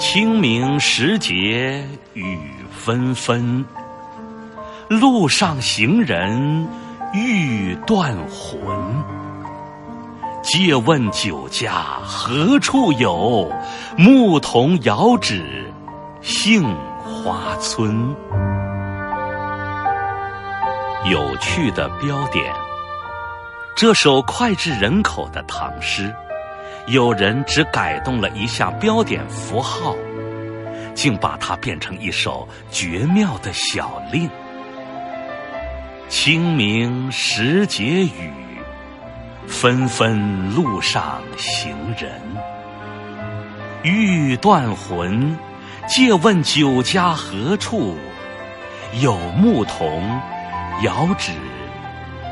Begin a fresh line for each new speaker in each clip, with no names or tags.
清明时节雨纷纷，路上行人欲断魂。借问酒家何处有？牧童遥指杏花村。有趣的标点，这首脍炙人口的唐诗，有人只改动了一下标点符号，竟把它变成一首绝妙的小令。清明时节雨，纷纷路上行人。欲断魂，借问酒家何处？有牧童。遥指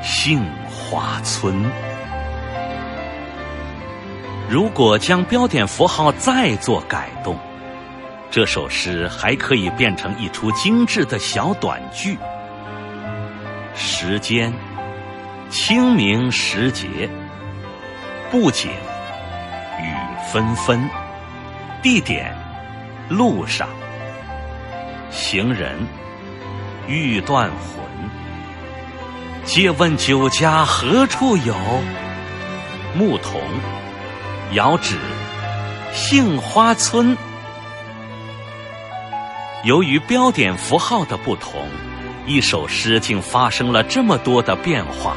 杏花村。如果将标点符号再做改动，这首诗还可以变成一出精致的小短剧。时间：清明时节，布景：雨纷纷，地点：路上，行人：欲断魂。借问酒家何处有？牧童遥指杏花村。由于标点符号的不同，一首诗竟发生了这么多的变化，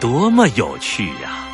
多么有趣呀！